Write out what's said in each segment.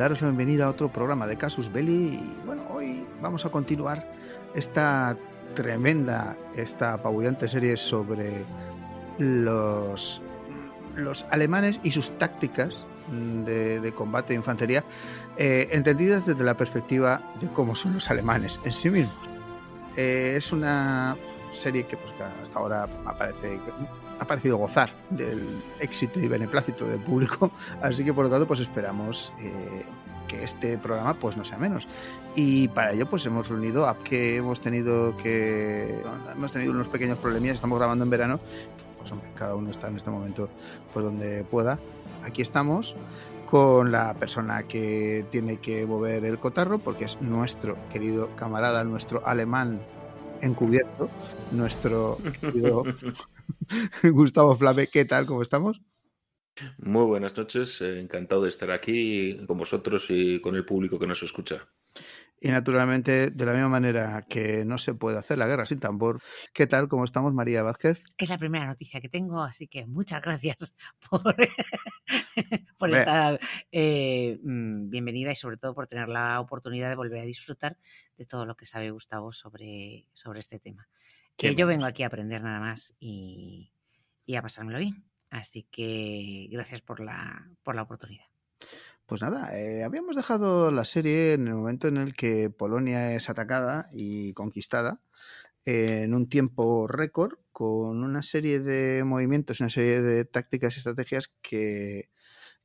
Daros la bienvenida a otro programa de Casus Belli. Y bueno, hoy vamos a continuar esta tremenda, esta apabullante serie sobre los, los alemanes y sus tácticas de, combate de infantería, eh, entendidas desde la perspectiva de cómo son los alemanes en sí mismos. Eh, es una serie que, pues, que hasta ahora aparece, ha parecido gozar del éxito y beneplácito del público, así que por lo tanto pues esperamos eh, que este programa pues no sea menos. Y para ello pues hemos reunido a que hemos tenido que hemos tenido unos pequeños problemillas, estamos grabando en verano, pues hombre, cada uno está en este momento pues donde pueda. Aquí estamos con la persona que tiene que mover el cotarro porque es nuestro querido camarada, nuestro alemán encubierto, nuestro querido Gustavo Flame. ¿Qué tal? ¿Cómo estamos? Muy buenas noches, encantado de estar aquí con vosotros y con el público que nos escucha. Y naturalmente, de la misma manera que no se puede hacer la guerra sin tambor, ¿qué tal? ¿Cómo estamos, María Vázquez? Es la primera noticia que tengo, así que muchas gracias por, por esta eh, mm, bienvenida y sobre todo por tener la oportunidad de volver a disfrutar de todo lo que sabe Gustavo sobre, sobre este tema. Que yo bueno. vengo aquí a aprender nada más y, y a pasármelo bien. Así que gracias por la, por la oportunidad. Pues nada, eh, habíamos dejado la serie en el momento en el que Polonia es atacada y conquistada eh, en un tiempo récord con una serie de movimientos, una serie de tácticas y estrategias que,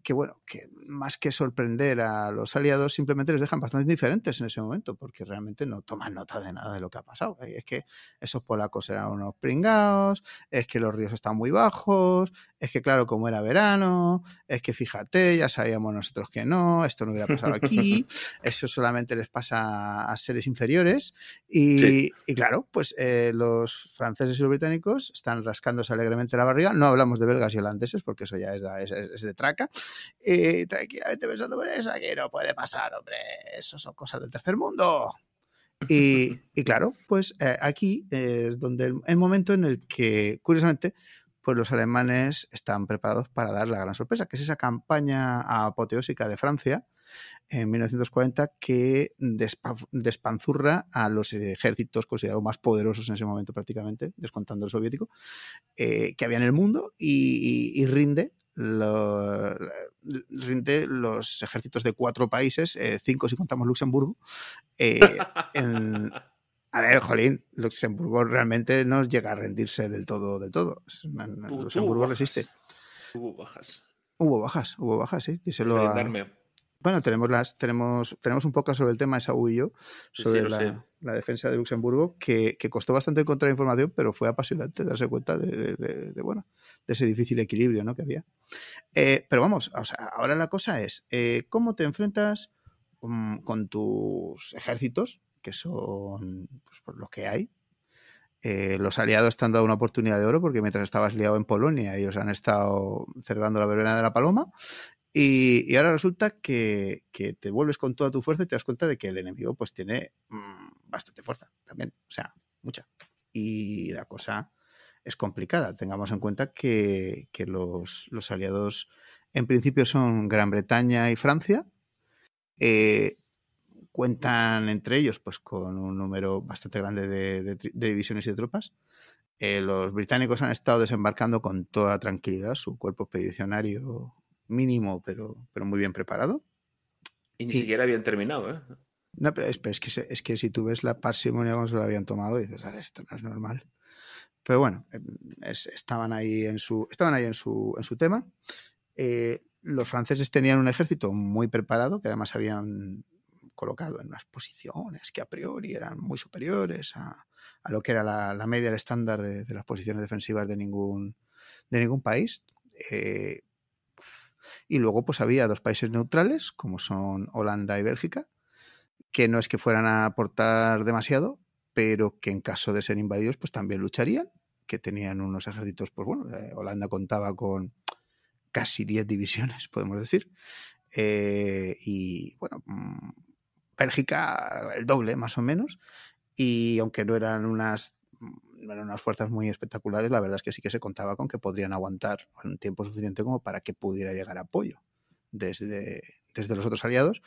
que, bueno, que más que sorprender a los aliados, simplemente les dejan bastante indiferentes en ese momento, porque realmente no toman nota de nada de lo que ha pasado. Es que esos polacos eran unos pringados, es que los ríos están muy bajos, es que claro, como era verano, es que fíjate, ya sabíamos nosotros que no, esto no hubiera pasado aquí, eso solamente les pasa a seres inferiores. Y, Sí. y claro, pues eh, los franceses y los británicos están rascándose alegremente la barriga. No hablamos de belgas y holandeses, porque eso ya es, es- es de traca. Y tranquilamente pensando, pues eso aquí no puede pasar, hombre, eso son cosas del tercer mundo. Y, y claro, pues eh, aquí es donde el, el momento en el que, curiosamente, pues los alemanes están preparados para dar la gran sorpresa, que es esa campaña apoteósica de Francia en 1940 que despa- despanzurra a los ejércitos considerados más poderosos en ese momento prácticamente, descontando el soviético, eh, que había en el mundo y rinde, lo- rinde los ejércitos de cuatro países, eh, cinco si contamos Luxemburgo, eh, en- a ver, Jolín, Luxemburgo realmente no llega a rendirse del todo, del todo. Luxemburgo resiste. Hubo bajas. Hubo bajas, hubo bajas, sí. Díselo a-. Bueno, tenemos las, tenemos, tenemos un poco sobre el tema, Saúl y yo, sobre sí, la, defensa de Luxemburgo, que, que costó bastante encontrar información, pero fue apasionante darse cuenta de, de- de- de, bueno, de ese difícil equilibrio ¿no? que había. Eh, pero vamos, o sea, ahora la cosa es, eh, ¿cómo te enfrentas mm, con tus ejércitos, que son pues, por los que hay? Eh, los aliados te han dado una oportunidad de oro porque mientras estabas liado en Polonia ellos han estado celebrando la verbena de la paloma y, ahora resulta que, que te vuelves con toda tu fuerza y te das cuenta de que el enemigo pues tiene mm, bastante fuerza también, o sea, mucha. Y la cosa es complicada. Tengamos en cuenta que, los, aliados en principio son Gran Bretaña y Francia. Eh, cuentan entre ellos pues con un número bastante grande de, divisiones y de tropas. Eh, los británicos han estado desembarcando con toda tranquilidad su cuerpo expedicionario mínimo, pero, pero muy bien preparado. Y ni siquiera habían terminado, ¿eh? No, pero es, que, es que si tú ves la parsimonia como se lo habían tomado, dices, esto no es normal. Pero bueno, em, estaban ahí en su, estaban ahí en su, en su tema. Eh, los franceses tenían un ejército muy preparado, que además habían colocado en unas posiciones que a priori eran muy superiores a, lo que era la, media, el estándar de, las posiciones defensivas de ningún, de ningún país. Eh, y luego pues había dos países neutrales, como son Holanda y Bélgica, que no es que fueran a aportar demasiado, pero que en caso de ser invadidos, pues también lucharían, que tenían unos ejércitos, pues bueno, eh, Holanda contaba con casi 10 divisiones, podemos decir, eh, y bueno, mm, Bélgica el doble más o menos, y aunque no eran unas eran unas fuerzas muy espectaculares, la verdad es que sí que se contaba con que podrían aguantar un tiempo suficiente como para que pudiera llegar apoyo desde, desde los otros aliados,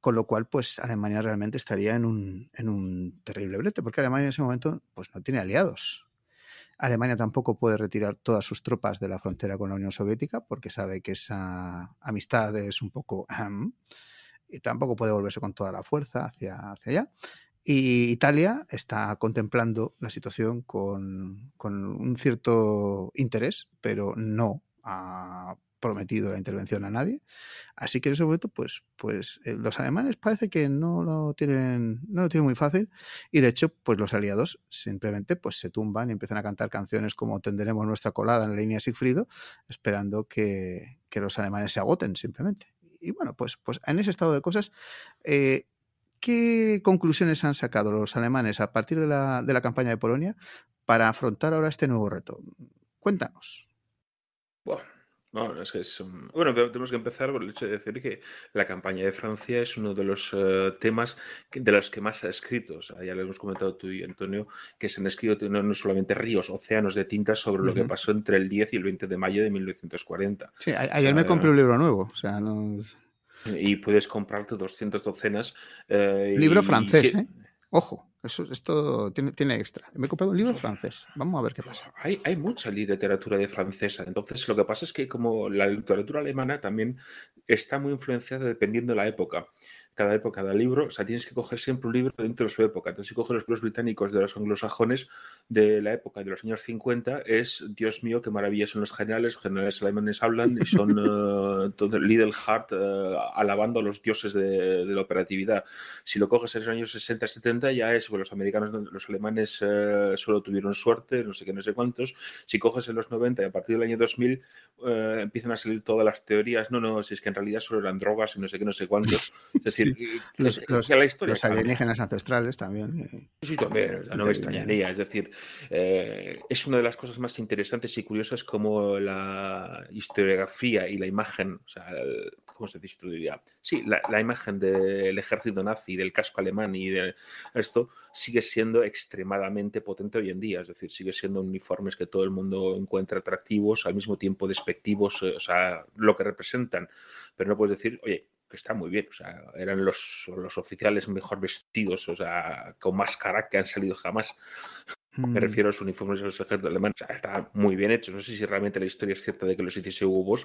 con lo cual pues Alemania realmente estaría en un, en un terrible brete, porque Alemania en ese momento pues no tiene aliados. Alemania tampoco puede retirar todas sus tropas de la frontera con la Unión Soviética porque sabe que esa amistad es un poco... y tampoco puede volverse con toda la fuerza hacia, hacia allá. Y Italia está contemplando la situación con, con un cierto interés, pero no a prometido la intervención a nadie. Así que en ese momento, pues, pues eh, los alemanes parece que no lo tienen, no lo tienen muy fácil. Y de hecho, pues los aliados simplemente pues se tumban y empiezan a cantar canciones como Tenderemos nuestra colada en la línea Sigfrido, esperando que, los alemanes se agoten simplemente. Y bueno, pues, pues en ese estado de cosas, eh, ¿qué conclusiones han sacado los alemanes a partir de la, de la campaña de Polonia para afrontar ahora este nuevo reto? Cuéntanos. Bueno bueno, es que es, bueno, tenemos que empezar por el hecho de decir que la campaña de Francia es uno de los eh, temas de los que más se ha escrito. ya lo hemos comentado tú y Antonio, que se han escrito no, solamente ríos, océanos de tintas sobre lo que pasó entre el 10 y el 20 de mayo de 1940. Sí, ayer me compré un libro nuevo. O sea, Y puedes comprarte 200 docenas. Eh, libro francés, ¿eh? Ojo. Eso, esto tiene, tiene extra. Me he comprado un libro francés. Vamos a ver qué pasa. Hay, hay mucha literatura de francesa. Entonces, lo que pasa es que como la literatura alemana también está muy influenciada dependiendo de la época cada época, cada libro, o sea, tienes que coger siempre un libro dentro de su época. Entonces, si coges los libros británicos de los anglosajones de la época de los años 50, es, Dios mío, qué maravilla son los generales, los generales alemanes hablan y son uh, todo Little Heart uh, alabando a los dioses de, la operatividad. Si lo coges en los años 60, 70, ya es, bueno, los americanos, los alemanes uh, solo tuvieron suerte, no sé qué, no sé cuántos. Si coges en los 90 y a partir del año 2000 empiezan a salir todas las teorías, no, no, si es que en realidad solo eran drogas y no sé qué, no sé cuántos. Es decir, los, alienígenas ancestrales también. Eh. Sí, también, no me extrañaría. Es decir, eh, es una de las cosas más interesantes y curiosas como la historiografía y la imagen, o sea, ¿cómo se diría? Sí, la, imagen del ejército nazi, del casco alemán y de esto sigue siendo extremadamente potente hoy en día. Es decir, sigue siendo uniformes que todo el mundo encuentra atractivos, al mismo tiempo despectivos, eh, o sea, lo que representan. Pero no puedes decir, oye, que está muy bien. O sea, eran los, los oficiales mejor vestidos, o sea, con más cara que han salido jamás. Me mm. refiero a los uniformes de los ejércitos alemanes. O sea, está muy bien hecho. No sé si realmente la historia es cierta de que los hiciese Hugo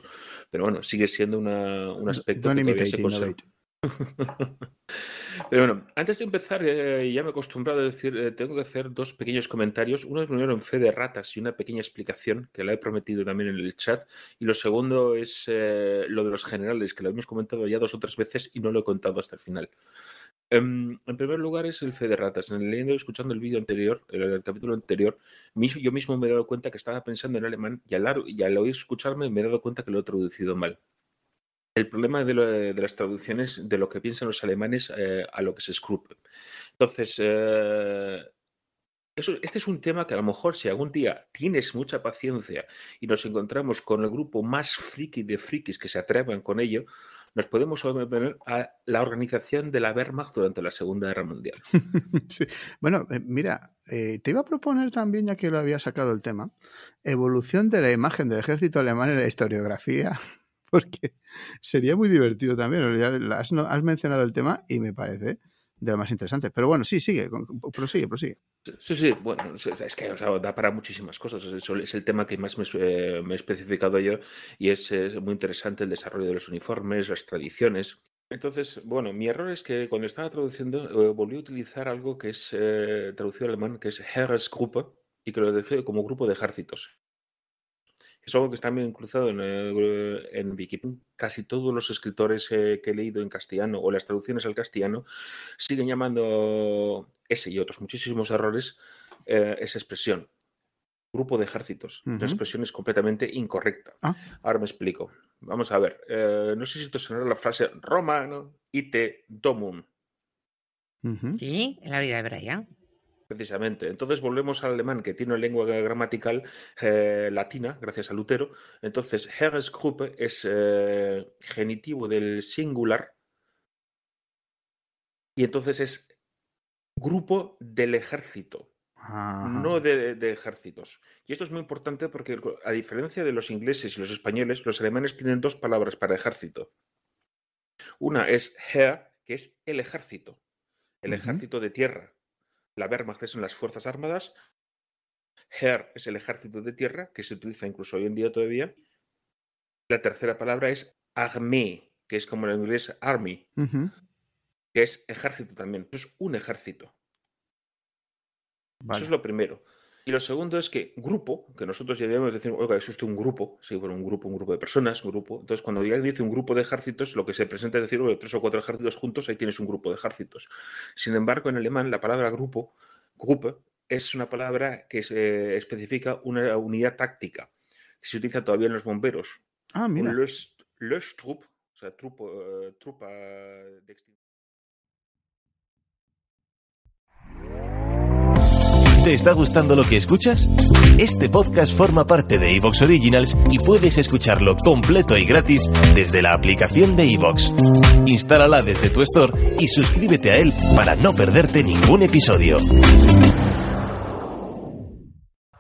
pero bueno, sigue siendo una, un aspecto que todavía se conserva. Pero bueno, antes de empezar, eh, ya me he acostumbrado a decir, eh, tengo que hacer dos pequeños comentarios. Uno es primero en fe de ratas y una pequeña explicación que la he prometido también en el chat. Y lo segundo es eh, lo de los generales, que lo hemos comentado ya dos o tres veces y no lo he contado hasta el final. Em, en primer lugar es el fe de ratas. En leyendo y escuchando el vídeo anterior, el, capítulo anterior, yo mismo me he dado cuenta que estaba pensando en alemán y al, y al oír escucharme me he dado cuenta que lo he traducido mal el problema de, las traducciones de lo que piensan los alemanes eh, a lo que se escrupe. Entonces, eh, este es un tema que a lo mejor si algún día tienes mucha paciencia y nos encontramos con el grupo más friki de frikis que se atrevan con ello, nos podemos oponer a la organización de la Wehrmacht durante la Segunda Guerra Mundial. Bueno, eh, mira, te iba a proponer también, ya que lo había sacado el tema, evolución de la imagen del ejército alemán en la historiografía, porque sería muy divertido también. Has, mencionado el tema y me parece de lo más interesante. Pero bueno, sí, sigue, prosigue, prosigue. Sí, sí, bueno, es que da para muchísimas cosas. Es el tema que más me, eh, he especificado yo y es, muy interesante el desarrollo de los uniformes, las tradiciones. Entonces, bueno, mi error es que cuando estaba traduciendo eh, volví a utilizar algo que es eh, traducido al alemán, que es Heeresgruppe, y que lo dejé como grupo de ejércitos. Es algo que está bien cruzado en, en Wikipedia. Casi todos los escritores que he leído en castellano o las traducciones al castellano siguen llamando ese y otros muchísimos errores eh, esa expresión. Grupo de ejércitos. La expresión es completamente incorrecta. Ah. Ahora me explico. Vamos a ver. Eh, no sé si te sonará la frase romano ite domum. Sí, en la vida hebrea. Precisamente. Entonces volvemos al alemán, que tiene una lengua gramatical eh, latina, gracias a Lutero. Entonces, Heeresgruppe es eh, genitivo del singular y entonces es grupo del ejército, no de, de, ejércitos. Y esto es muy importante porque, a diferencia de los ingleses y los españoles, los alemanes tienen dos palabras para ejército. Una es Heer, que es el ejército, el ejército de tierra la Wehrmacht son las Fuerzas Armadas. Heer es el ejército de tierra, que se utiliza incluso hoy en día todavía. La tercera palabra es Armee, que es como en inglés Army, que es ejército también. es un ejército. Eso es lo primero. Y lo segundo es que grupo, que nosotros ya debemos decir, oiga, es usted un grupo, sí, bueno, un grupo, un grupo de personas, un grupo. Entonces, cuando ya dice un grupo de ejércitos, lo que se presenta es decir, oye, tres o cuatro ejércitos juntos, ahí tienes un grupo de ejércitos. Sin embargo, en alemán, la palabra grupo, Gruppe, es una palabra que se especifica una unidad táctica, que se utiliza todavía en los bomberos. Ah, mira. O sea, trupo, uh, trupa de extinción. ¿Te está gustando lo que escuchas? Este podcast forma parte de Evox Originals y puedes escucharlo completo y gratis desde la aplicación de Evox. Instálala desde tu store y suscríbete a él para no perderte ningún episodio.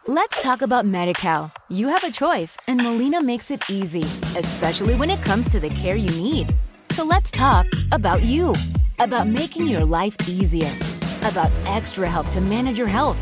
Let's talk about MediCal. You have a choice and Molina makes it easy, especially when it comes to the care you need. So let's talk about you, about making your life easier, about extra help to manage your health.